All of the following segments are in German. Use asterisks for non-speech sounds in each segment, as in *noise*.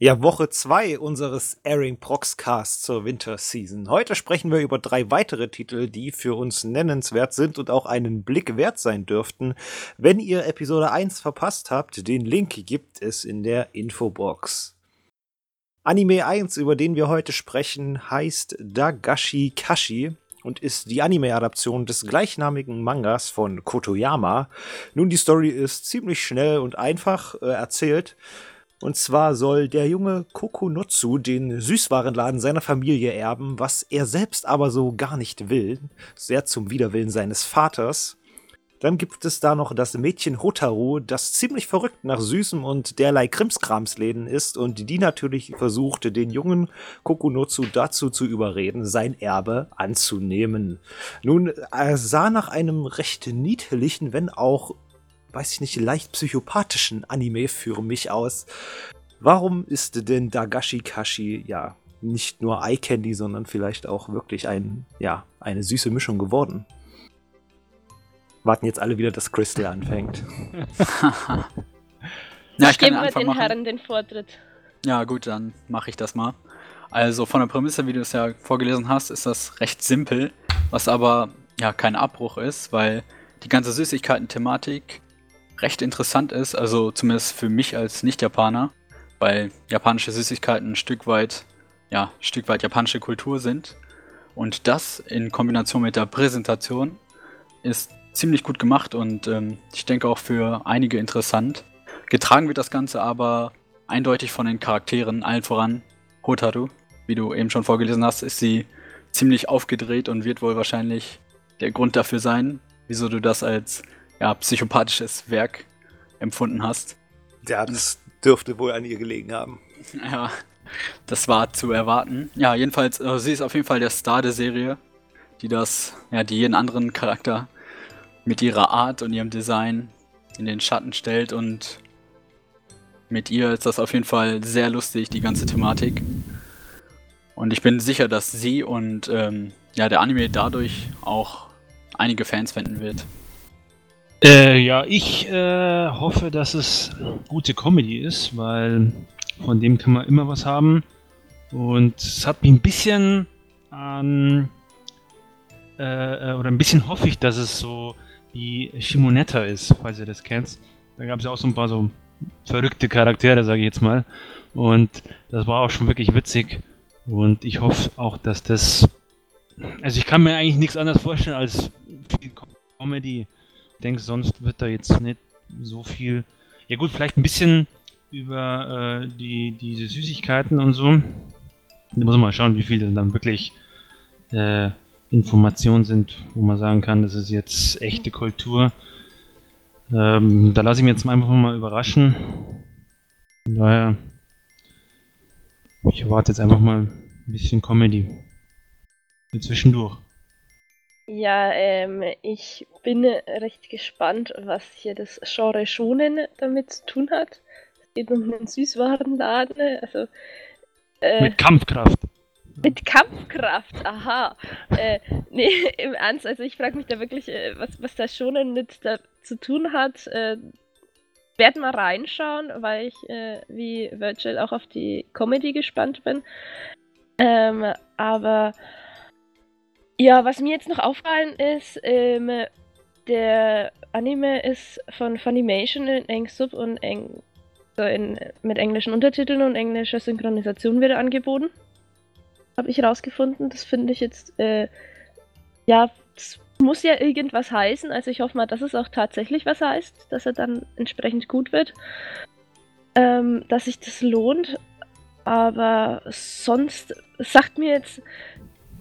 Ja, Woche 2 unseres Airing Proxcast zur Winter Season. Heute sprechen wir über drei weitere Titel, die für uns nennenswert sind und auch einen Blick wert sein dürften. Wenn ihr Episode 1 verpasst habt, den Link gibt es in der Infobox. Anime 1, über den wir heute sprechen, heißt Dagashi Kashi und ist die Anime-Adaption des gleichnamigen Mangas von Kotoyama. Nun, die Story ist ziemlich schnell und einfach äh, erzählt. Und zwar soll der junge Kokonotsu den Süßwarenladen seiner Familie erben, was er selbst aber so gar nicht will, sehr zum Widerwillen seines Vaters. Dann gibt es da noch das Mädchen Hotaru, das ziemlich verrückt nach Süßem und derlei Krimskramsläden ist und die natürlich versuchte, den jungen Kokonotsu dazu zu überreden, sein Erbe anzunehmen. Nun, er sah nach einem recht niedlichen, wenn auch weiß ich nicht, leicht psychopathischen Anime für mich aus. Warum ist denn Dagashi Kashi ja nicht nur Eye Candy, sondern vielleicht auch wirklich ein, ja, eine süße Mischung geworden? Warten jetzt alle wieder, dass Crystal anfängt. *laughs* ja, ich kann Geben wir den machen. Herren den Vortritt. Ja, gut, dann mache ich das mal. Also von der Prämisse, wie du es ja vorgelesen hast, ist das recht simpel, was aber ja kein Abbruch ist, weil die ganze Süßigkeiten-Thematik recht interessant ist, also zumindest für mich als Nicht-Japaner, weil japanische Süßigkeiten ein Stück weit, ja, ein Stück weit japanische Kultur sind. Und das in Kombination mit der Präsentation ist ziemlich gut gemacht und ähm, ich denke auch für einige interessant. Getragen wird das Ganze aber eindeutig von den Charakteren, allen voran Hotaru. Wie du eben schon vorgelesen hast, ist sie ziemlich aufgedreht und wird wohl wahrscheinlich der Grund dafür sein, wieso du das als ja, psychopathisches Werk empfunden hast. Ja, das dürfte wohl an ihr gelegen haben. *laughs* Ja, das war zu erwarten. Ja, jedenfalls, äh, sie ist auf jeden Fall der Star der Serie, die das, ja, die jeden anderen Charakter mit ihrer Art und ihrem Design in den Schatten stellt und mit ihr ist das auf jeden Fall sehr lustig, die ganze Thematik. Und ich bin sicher, dass sie und ähm, ja, der Anime dadurch auch einige Fans finden wird. Äh, ja, ich äh, hoffe, dass es gute Comedy ist, weil von dem kann man immer was haben. Und es hat mich ein bisschen an. Äh, oder ein bisschen hoffe ich, dass es so wie Shimonetta ist, falls ihr das kennt. Da gab es ja auch so ein paar so verrückte Charaktere, sage ich jetzt mal. Und das war auch schon wirklich witzig. Und ich hoffe auch, dass das. Also ich kann mir eigentlich nichts anderes vorstellen als viel Comedy denke, sonst wird da jetzt nicht so viel. Ja gut, vielleicht ein bisschen über äh, die, diese Süßigkeiten und so. Da muss man mal schauen, wie viele dann wirklich äh, Informationen sind, wo man sagen kann, das ist jetzt echte Kultur. Ähm, da lasse ich mich jetzt einfach mal überraschen. Von daher, ich erwarte jetzt einfach mal ein bisschen Comedy. Zwischendurch. Ja, ähm, ich bin recht gespannt, was hier das Genre Shonen damit zu tun hat. Es geht um einen Süßwarenladen, also äh, mit Kampfkraft. Mit Kampfkraft, aha. äh, nee, *laughs* im Ernst, also ich frage mich da wirklich, äh, was, was das Shonen mit da zu tun hat. Äh, werd mal reinschauen, weil ich äh, wie Virgil auch auf die Comedy gespannt bin. Ähm, aber ja, was mir jetzt noch auffallen ist, ähm, der Anime ist von Funimation in Eng-Sub und Eng, so in, mit englischen Untertiteln und englischer Synchronisation wieder angeboten. Habe ich rausgefunden. Das finde ich jetzt, äh, ja, das muss ja irgendwas heißen. Also ich hoffe mal, dass es auch tatsächlich was heißt, dass er dann entsprechend gut wird. Ähm, dass sich das lohnt. Aber sonst sagt mir jetzt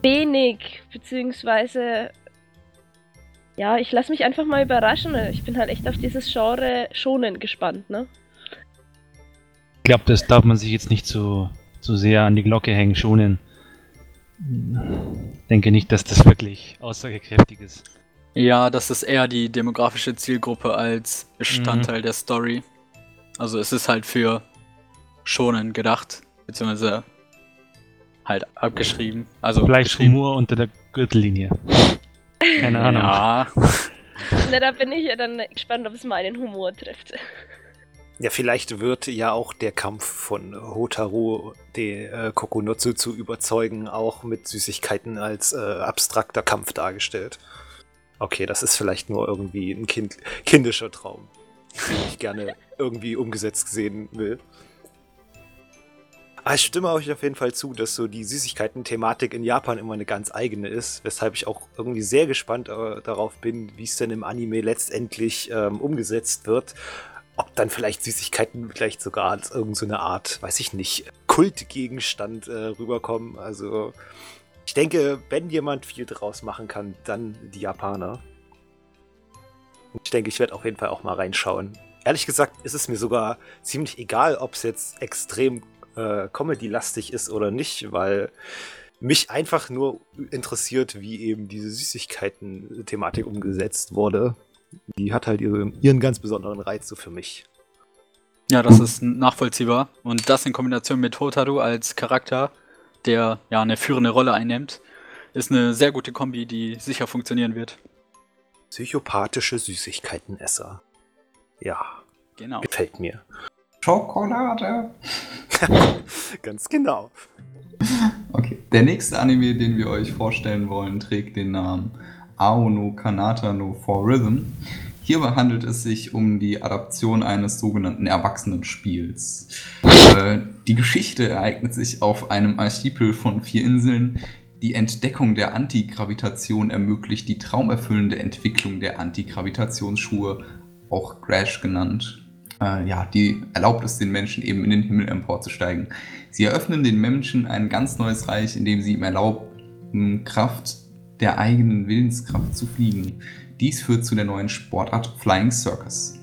wenig, beziehungsweise ja, ich lasse mich einfach mal überraschen. Ich bin halt echt auf dieses Genre schonen gespannt, ne? Ich glaube, das darf man sich jetzt nicht so, so sehr an die Glocke hängen, schonen. Ich denke nicht, dass das wirklich aussagekräftig ist. Ja, das ist eher die demografische Zielgruppe als Bestandteil mhm. der Story. Also es ist halt für schonen gedacht, beziehungsweise halt abgeschrieben. Also Vielleicht Humor unter der Gürtellinie. Keine Ahnung. Ja. *laughs* Na, da bin ich ja dann gespannt, ob es meinen Humor trifft. Ja, vielleicht wird ja auch der Kampf von Hotaru, den äh, Kokonotsu zu überzeugen, auch mit Süßigkeiten als äh, abstrakter Kampf dargestellt. Okay, das ist vielleicht nur irgendwie ein kind kindischer Traum, den ich gerne irgendwie umgesetzt sehen will. Aber ich stimme euch auf jeden Fall zu, dass so die Süßigkeiten-Thematik in Japan immer eine ganz eigene ist, weshalb ich auch irgendwie sehr gespannt äh, darauf bin, wie es denn im Anime letztendlich ähm, umgesetzt wird. Ob dann vielleicht Süßigkeiten vielleicht sogar als irgendeine so Art, weiß ich nicht, Kultgegenstand äh, rüberkommen. Also ich denke, wenn jemand viel draus machen kann, dann die Japaner. Ich denke, ich werde auf jeden Fall auch mal reinschauen. Ehrlich gesagt ist es mir sogar ziemlich egal, ob es jetzt extrem äh, Comedy-lastig ist oder nicht, weil mich einfach nur interessiert, wie eben diese Süßigkeiten-Thematik umgesetzt wurde. Die hat halt ihre, ihren ganz besonderen Reiz so für mich. Ja, das ist nachvollziehbar. Und das in Kombination mit Hotaru als Charakter, der ja eine führende Rolle einnimmt, ist eine sehr gute Kombi, die sicher funktionieren wird. Psychopathische Süßigkeitenesser. Ja. Genau. Gefällt mir. Schokolade. *laughs* Ganz genau. Okay, der nächste Anime, den wir euch vorstellen wollen, trägt den Namen Ao no Kanata no For Rhythm. Hierbei handelt es sich um die Adaption eines sogenannten Erwachsenenspiels. Äh, die Geschichte ereignet sich auf einem Archipel von vier Inseln. Die Entdeckung der Antigravitation ermöglicht die traumerfüllende Entwicklung der Antigravitationsschuhe, auch Crash genannt äh, ja, die erlaubt es den Menschen eben in den Himmel emporzusteigen. Sie eröffnen den Menschen ein ganz neues Reich, in dem sie ihm erlauben, Kraft der eigenen Willenskraft zu fliegen. Dies führt zu der neuen Sportart Flying Circus.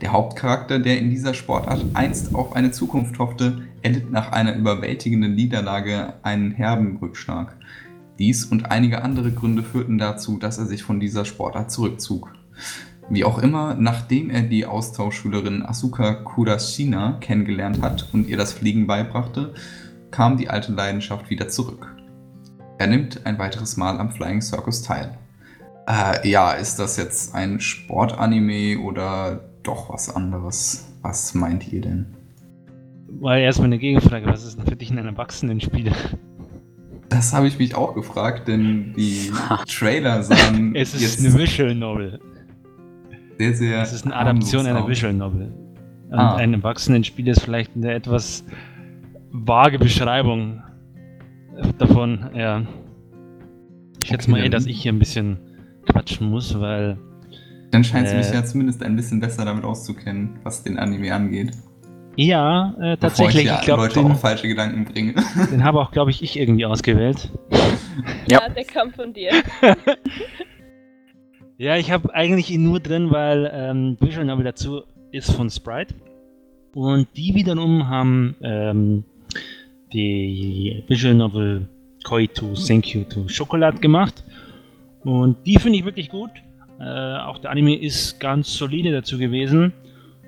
Der Hauptcharakter, der in dieser Sportart einst auf eine Zukunft hoffte, erlitt nach einer überwältigenden Niederlage einen herben Rückschlag. Dies und einige andere Gründe führten dazu, dass er sich von dieser Sportart zurückzog. Wie auch immer, nachdem er die Austauschschülerin Asuka Kurashina kennengelernt hat und ihr das Fliegen beibrachte, kam die alte Leidenschaft wieder zurück. Er nimmt ein weiteres Mal am Flying Circus teil. Äh, ja, ist das jetzt ein Sportanime oder doch was anderes? Was meint ihr denn? Weil erstmal eine Gegenfrage, was ist denn für dich ein Erwachsenenspiel? Das habe ich mich auch gefragt, denn die *laughs* Trailer sahen. es ist eine Visual Novel sehr, sehr. Das ist eine Adaption einer Visual Novel. Und ah. ein Erwachsenenspiel ist vielleicht eine etwas vage Beschreibung davon, ja. Ich schätze okay, mal eh, dass ich hier ein bisschen quatschen muss, weil. Dann scheint äh, mich ja zumindest ein bisschen besser damit auszukennen, was den Anime angeht. Ja, äh, tatsächlich. ich, ja ich glaub, Leute den, auf falsche Gedanken bringe. Den habe auch, glaube ich, ich irgendwie ausgewählt. ja, ja, der kam von dir. *laughs* Ja, ich habe eigentlich ihn nur drin, weil ähm, Visual Novel dazu ist von Sprite. Und die wiederum haben ähm, die Visual Novel Koi to Thank You to Chocolate gemacht. Und die finde ich wirklich gut. Äh, auch der Anime ist ganz solide dazu gewesen.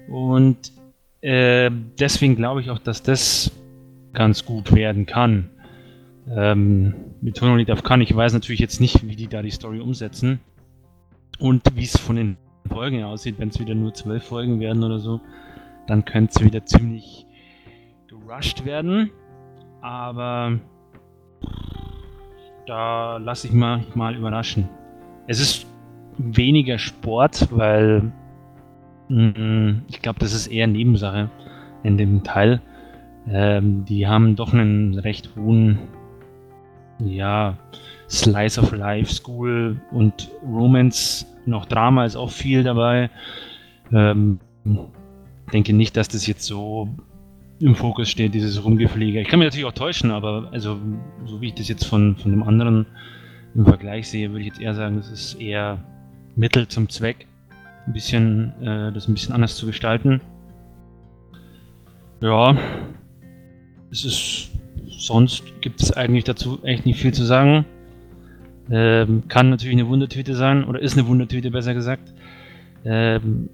Und äh, deswegen glaube ich auch, dass das ganz gut werden kann. Ähm, mit Tonality auf kann. Ich weiß natürlich jetzt nicht, wie die da die Story umsetzen. Und wie es von den Folgen aussieht, wenn es wieder nur zwölf Folgen werden oder so, dann könnte es wieder ziemlich gerusht werden. Aber da lasse ich mich mal überraschen. Es ist weniger Sport, weil mm, ich glaube, das ist eher Nebensache in dem Teil. Ähm, die haben doch einen recht hohen, ja, Slice of Life, School und Romance. Noch Drama ist auch viel dabei. Ähm, denke nicht, dass das jetzt so im Fokus steht, dieses Rumgefliege. Ich kann mich natürlich auch täuschen, aber also so wie ich das jetzt von, von dem anderen im Vergleich sehe, würde ich jetzt eher sagen, das ist eher Mittel zum Zweck, ein bisschen äh, das ein bisschen anders zu gestalten. Ja, es ist sonst gibt es eigentlich dazu echt nicht viel zu sagen. Ähm, kann natürlich eine Wundertüte sein, oder ist eine Wundertüte besser gesagt. Ähm,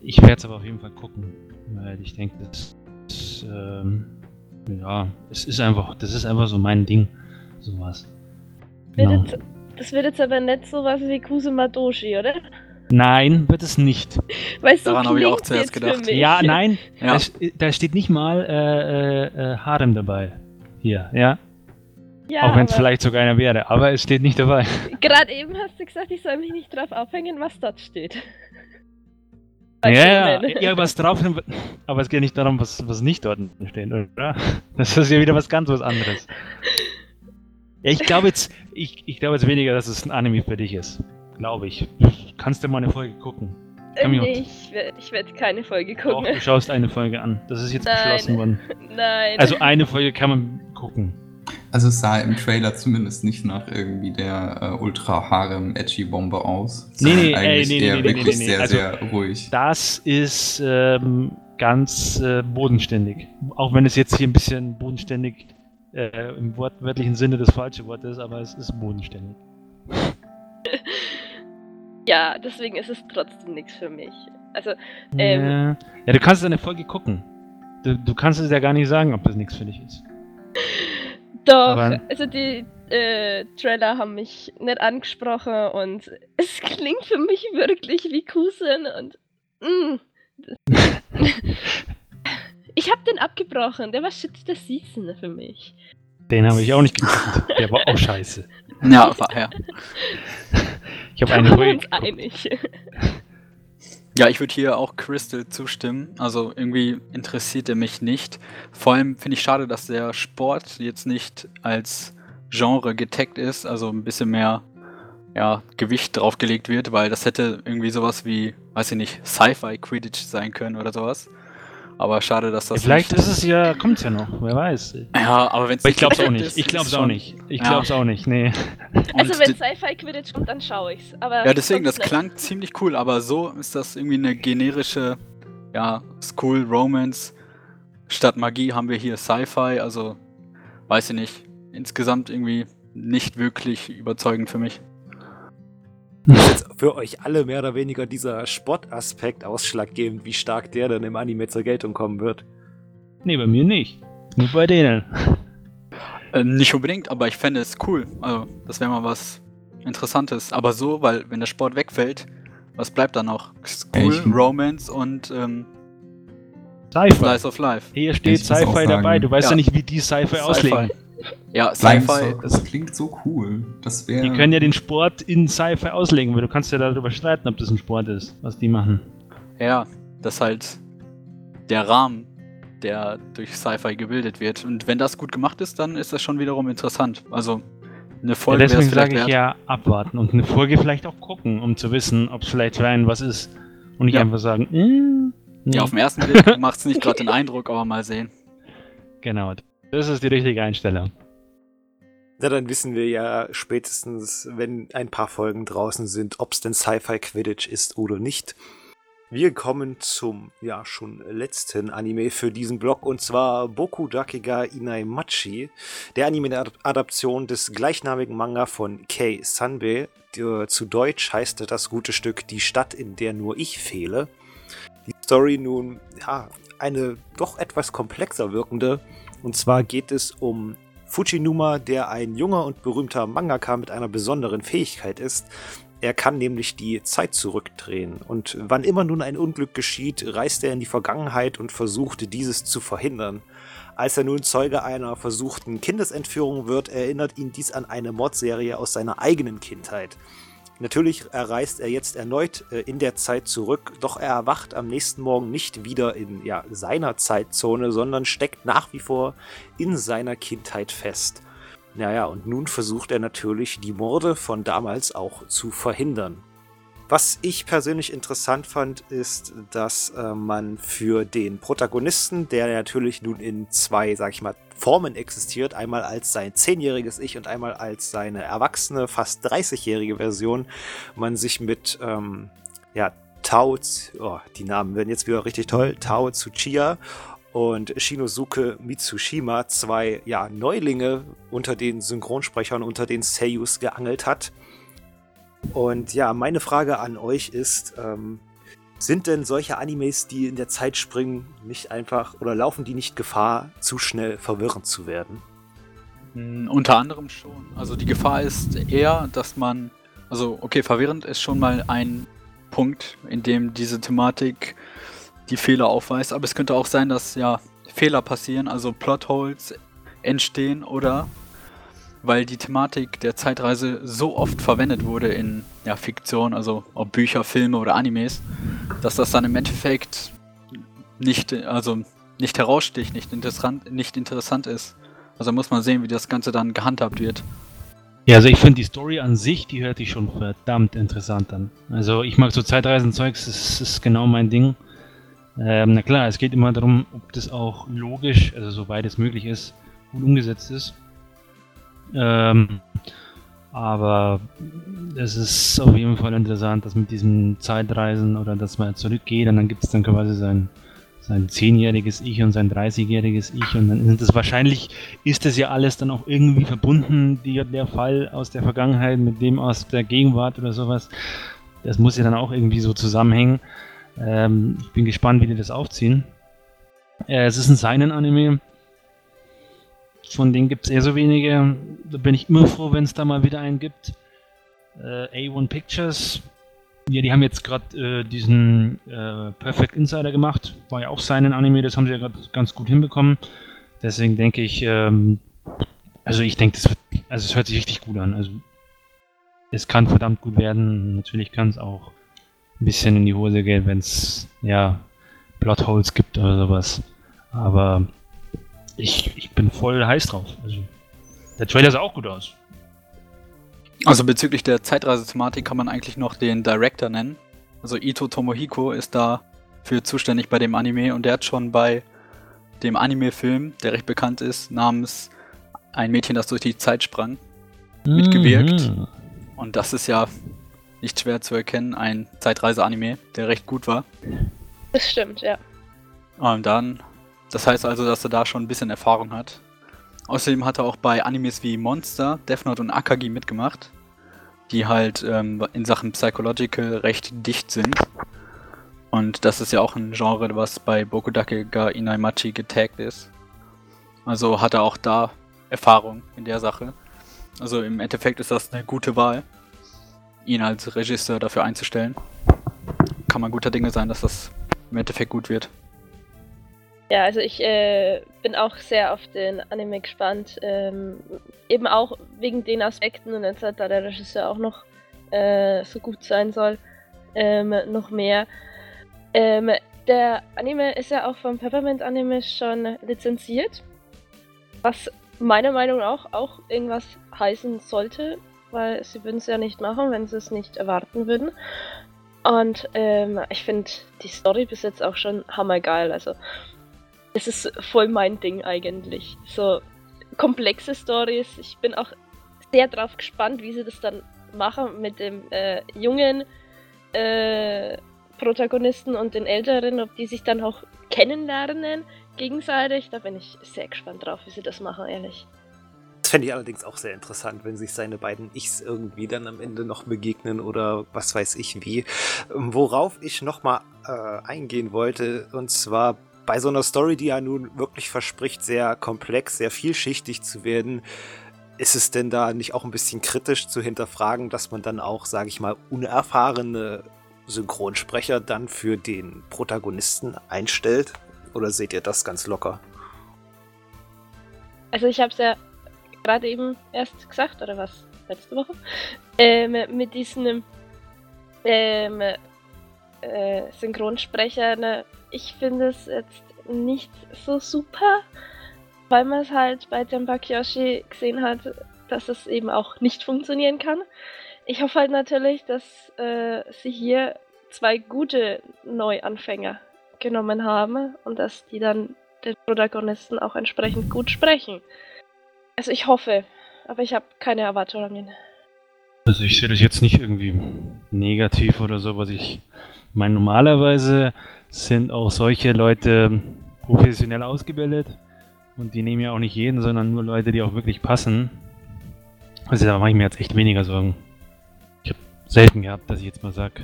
ich werde es aber auf jeden Fall gucken, weil ich denke, das, das ähm, ja, es ist einfach, das ist einfach so mein Ding, sowas. Genau. Das wird jetzt aber nicht sowas wie Kusuma Doshi, oder? Nein, wird es nicht. Weil so Daran habe ich auch zuerst jetzt gedacht. Ja, nein, Ja. da, da steht nicht mal äh, äh, äh, Harem dabei. Hier, ja. Ja, Auch wenn es vielleicht sogar einer wäre, aber es steht nicht dabei. *laughs* Gerade eben hast du gesagt, ich soll mich nicht drauf aufhängen, was dort steht. *laughs* Ja, Bei ja, ja, was drauf, aber es geht nicht darum, was, was nicht dort steht, oder? *laughs* Das ist ja wieder was ganz was anderes. Ja, ich glaube jetzt, ich, ich glaube jetzt weniger, dass es ein Anime für dich ist. Glaube ich. Kannst du mal eine Folge gucken. Äh, nee, ich werde ich werd keine Folge Doch, gucken. du schaust eine Folge an. Das ist jetzt Nein. beschlossen worden. Nein. Also eine Folge kann man gucken. Also es sah im Trailer zumindest nicht nach irgendwie der äh, ultra harem edgy Bombe aus. Nee, nee, ey, eigentlich nee, nee, eher nee, nee, wirklich nee, sehr, also- sehr ruhig. Das ist ähm, ganz äh, bodenständig. Auch wenn es jetzt hier ein bisschen bodenständig äh, im wortwörtlichen Sinne das falsche Wort ist, aber es ist bodenständig. *laughs* ja, deswegen ist es trotzdem nichts für mich. Also, Ähm. ja. ja, du kannst eine Folge gucken. Du, du kannst es ja gar nicht sagen, ob das nichts für dich ist. *laughs* doch, Aber- also die äh, Trailer haben mich nicht angesprochen und *laughs* es klingt für mich wirklich wie Kusen und. Mm. ich habe den abgebrochen, der war Shit der Season für mich. Den habe ich auch nicht geguckt. Der war auch scheiße. *laughs* Ja, war ja. Ich habe eine uns einig. Ja, ich würde hier auch Crystal zustimmen. Also irgendwie interessiert er mich nicht. Vor allem finde ich schade, dass der Sport jetzt nicht als Genre getaggt ist, also ein bisschen mehr ja, Gewicht draufgelegt wird, weil das hätte irgendwie sowas wie, weiß ich nicht, Sci-Fi Quidditch sein können oder sowas. Aber schade, dass das Vielleicht nicht. ist es ja, kommt's ja noch, wer weiß. Ja, aber wenn es ich glaub's auch nicht. Ich glaub's auch nicht. Ich Ja. glaub's auch nicht. Nee. Also wenn Sci-Fi Quidditch kommt, dann schaue ich's. Aber Ja, deswegen, das nicht. klang ziemlich cool, aber so ist das irgendwie eine generische, ja, School Romance. Statt Magie haben wir hier Sci-Fi, also weiß ich nicht. Insgesamt irgendwie nicht wirklich überzeugend für mich. Ist jetzt für euch alle mehr oder weniger dieser Sportaspekt ausschlaggebend, wie stark der dann im Anime zur Geltung kommen wird. Nee, bei mir nicht. Nur bei denen. Äh, nicht unbedingt, aber ich fände es cool. Also, das wäre mal was Interessantes. Aber so, weil wenn der Sport wegfällt, was bleibt da noch? School, Echt? Romance und ähm, Sci-Fi. Slice of Life. Hier steht Ich Sci-Fi dabei. Du weißt ja, Ja. nicht, wie die Sci-Fi auslegen. Ja, Sci-Fi. Das klingt so cool. Das wäre. Die können ja den Sport in Sci-Fi auslegen, weil du kannst ja darüber streiten, ob das ein Sport ist, was die machen. Ja, das ist halt der Rahmen, der durch Sci-Fi gebildet wird. Und wenn das gut gemacht ist, dann ist das schon wiederum interessant. Also eine Ja, Folge wäre es deswegen vielleicht sage ich wert. ja abwarten und eine Folge vielleicht auch gucken, um zu wissen, ob es vielleicht für einen was ist. Und nicht Ja. einfach sagen, äh, nee. Ja, auf den ersten Blick *laughs* macht es nicht gerade den Eindruck, aber mal sehen. Genau. Das ist die richtige Einstellung. Na, dann wissen wir ja spätestens, wenn ein paar Folgen draußen sind, ob es denn Sci-Fi Quidditch ist oder nicht. Wir kommen zum, ja, schon letzten Anime für diesen Blog und zwar Boku Dakiga Inai Machi, der Anime-Adaption des gleichnamigen Manga von Kei Sanbe. Zu Deutsch heißt das gute Stück Die Stadt, in der nur ich fehle. Die Story nun, ja, eine doch etwas komplexer wirkende. Und zwar geht es um Fujinuma, der ein junger und berühmter Mangaka mit einer besonderen Fähigkeit ist. Er kann nämlich die Zeit zurückdrehen. Und wann immer nun ein Unglück geschieht, reist er in die Vergangenheit und versucht, dieses zu verhindern. Als er nun Zeuge einer versuchten Kindesentführung wird, erinnert ihn dies an eine Mordserie aus seiner eigenen Kindheit. Natürlich reist er jetzt erneut äh, in der Zeit zurück, doch er erwacht am nächsten Morgen nicht wieder in ja, seiner Zeitzone, sondern steckt nach wie vor in seiner Kindheit fest. Naja, und nun versucht er natürlich, die Morde von damals auch zu verhindern. Was ich persönlich interessant fand, ist, dass äh, man für den Protagonisten, der natürlich nun in zwei, sag ich mal, Formen existiert, einmal als sein zehnjähriges Ich und einmal als seine erwachsene, fast 30-jährige Version, man sich mit, ähm, ja, Tao, oh, die Namen werden jetzt wieder richtig toll, Tao Tsuchiya und Shinosuke Mitsushima, zwei ja, Neulinge unter den Synchronsprechern, unter den Seiyus geangelt hat. Und ja, meine Frage an euch ist, ähm, sind denn solche Animes, die in der Zeit springen, nicht einfach oder laufen die nicht Gefahr, zu schnell verwirrend zu werden? Mm, Unter anderem schon. Also die Gefahr ist eher, dass man, also okay, verwirrend ist schon mal ein Punkt, in dem diese Thematik die Fehler aufweist. Aber es könnte auch sein, dass ja Fehler passieren, also Plotholes entstehen oder weil die Thematik der Zeitreise so oft verwendet wurde in ja, Fiktion, also ob Bücher, Filme oder Animes, dass das dann im Endeffekt nicht, also nicht heraussticht, nicht interessant, nicht interessant ist. Also muss man sehen, wie das Ganze dann gehandhabt wird. Ja, also ich finde die Story an sich, die hört sich schon verdammt interessant an. Also ich mag so Zeitreisenzeugs, das ist genau mein Ding. Ähm, na klar, es geht immer darum, ob das auch logisch, also soweit es möglich ist, gut umgesetzt ist. Ähm, aber es ist auf jeden Fall interessant, dass mit diesem Zeitreisen oder dass man zurückgeht und dann gibt es dann quasi sein, sein zehnjähriges Ich und sein 30-jähriges Ich und dann ist das wahrscheinlich, ist das ja alles dann auch irgendwie verbunden, der Fall aus der Vergangenheit mit dem aus der Gegenwart oder sowas. Das muss ja dann auch irgendwie so zusammenhängen. Ähm, ich bin gespannt, wie die das aufziehen. Äh, es ist ein Seinen-Anime. Von denen gibt es eher so wenige. Da bin ich immer froh, wenn es da mal wieder einen gibt. Äh, A1 Pictures. Ja, die haben jetzt gerade äh, diesen äh, Perfect Insider gemacht. War ja auch seinen Anime, das haben sie ja gerade ganz gut hinbekommen. Deswegen denke ich, ähm, also ich denke, das wird, also es hört sich richtig gut an. Also es kann verdammt gut werden. Natürlich kann es auch ein bisschen in die Hose gehen, wenn es ja Plotholes gibt oder sowas. Aber ich, ich bin voll heiß drauf. Also, der Trailer sah auch gut aus. Also bezüglich der Zeitreise-Thematik kann man eigentlich noch den Director nennen. Also Ito Tomohiko ist da für zuständig bei dem Anime und der hat schon bei dem Anime-Film, der recht bekannt ist, namens Ein Mädchen, das durch die Zeit sprang, mitgewirkt. Mhm. Und das ist ja nicht schwer zu erkennen, ein Zeitreise-Anime, der recht gut war. Das stimmt, ja. Und dann, das heißt also, dass er da schon ein bisschen Erfahrung hat. Außerdem hat er auch bei Animes wie Monster, Death Note und Akagi mitgemacht, die halt ähm, in Sachen Psychological recht dicht sind. Und das ist ja auch ein Genre, was bei Bokudake ga Inaimachi getaggt ist. Also hat er auch da Erfahrung in der Sache. Also im Endeffekt ist das eine gute Wahl, ihn als Regisseur dafür einzustellen. Kann man guter Dinge sein, dass das im Endeffekt gut wird. Ja, also ich äh, bin auch sehr auf den Anime gespannt. Ähm, eben auch wegen den Aspekten und jetzt hat da der Regisseur auch noch äh, so gut sein soll. Ähm, noch mehr. Ähm, der Anime ist ja auch vom Peppermint Anime schon lizenziert. Was meiner Meinung nach auch irgendwas heißen sollte, weil sie würden es ja nicht machen, wenn sie es nicht erwarten würden. Und ähm, ich finde die Story bis jetzt auch schon hammergeil. Also es ist voll mein Ding eigentlich. So komplexe Stories. Ich bin auch sehr drauf gespannt, wie sie das dann machen mit dem äh, jungen äh, Protagonisten und den älteren, ob die sich dann auch kennenlernen gegenseitig. Da bin ich sehr gespannt drauf, wie sie das machen, ehrlich. Das fände ich allerdings auch sehr interessant, wenn sich seine beiden Ichs irgendwie dann am Ende noch begegnen oder was weiß ich wie. Ähm, Worauf ich nochmal äh, eingehen wollte, und zwar bei so einer Story, die ja nun wirklich verspricht, sehr komplex, sehr vielschichtig zu werden, ist es denn da nicht auch ein bisschen kritisch zu hinterfragen, dass man dann auch, sage ich mal, unerfahrene Synchronsprecher dann für den Protagonisten einstellt? Oder seht ihr das ganz locker? Also ich habe es ja gerade eben erst gesagt, oder was? Letzte Woche? Ähm, mit diesen ähm, äh, Synchronsprechern. Ich finde es jetzt nicht so super, weil man es halt bei Tempa Kyoshi gesehen hat, dass es eben auch nicht funktionieren kann. Ich hoffe halt natürlich, dass äh, sie hier zwei gute Neuanfänger genommen haben und dass die dann den Protagonisten auch entsprechend gut sprechen. Also ich hoffe, aber ich habe keine Erwartungen. Also ich sehe das jetzt nicht irgendwie negativ oder so, was ich meine. Normalerweise sind auch solche Leute professionell ausgebildet und die nehmen ja auch nicht jeden, sondern nur Leute, die auch wirklich passen. Also da mache ich mir jetzt echt weniger Sorgen. Ich habe selten gehabt, dass ich jetzt mal sage,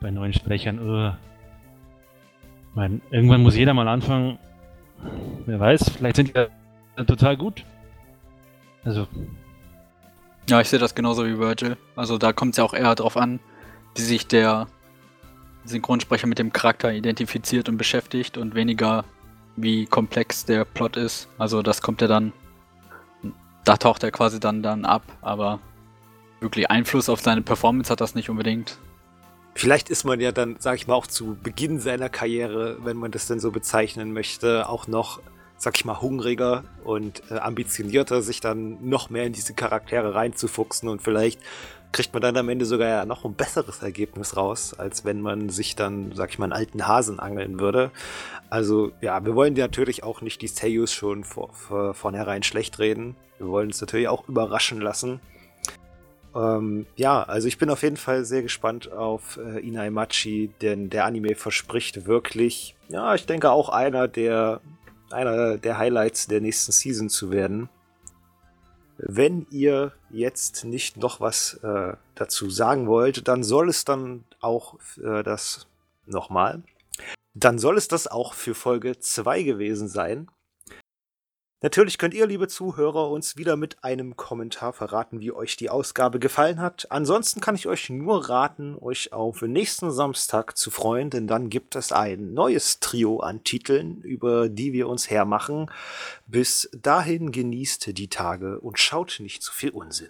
bei neuen Sprechern, uh, mein, irgendwann muss jeder mal anfangen. Wer weiß, vielleicht sind die total gut. Also, Ja, ich sehe das genauso wie Virgil. Also da kommt es ja auch eher drauf an, wie sich der Synchronsprecher mit dem Charakter identifiziert und beschäftigt und weniger wie komplex der Plot ist. Also das kommt ja dann, da taucht er quasi dann, dann ab, aber wirklich Einfluss auf seine Performance hat das nicht unbedingt. Vielleicht ist man ja dann, sag ich mal, auch zu Beginn seiner Karriere, wenn man das denn so bezeichnen möchte, auch noch, sag ich mal, hungriger und äh, ambitionierter, sich dann noch mehr in diese Charaktere reinzufuchsen und vielleicht kriegt man dann am Ende sogar ja noch ein besseres Ergebnis raus, als wenn man sich dann, sag ich mal, einen alten Hasen angeln würde. Also ja, wir wollen natürlich auch nicht die Seiyus schon vor, vor, vornherein schlecht reden. Wir wollen uns natürlich auch überraschen lassen. Ähm, ja, also ich bin auf jeden Fall sehr gespannt auf äh, Inai Machi, denn der Anime verspricht wirklich, ja, ich denke auch einer der, einer der Highlights der nächsten Season zu werden. Wenn ihr jetzt nicht noch was äh, dazu sagen wollt, dann soll es dann auch äh, das nochmal. Dann soll es das auch für Folge 2 gewesen sein. Natürlich könnt ihr, liebe Zuhörer, uns wieder mit einem Kommentar verraten, wie euch die Ausgabe gefallen hat. Ansonsten kann ich euch nur raten, euch auf nächsten Samstag zu freuen, denn dann gibt es ein neues Trio an Titeln, über die wir uns hermachen. Bis dahin genießt die Tage und schaut nicht zu viel Unsinn.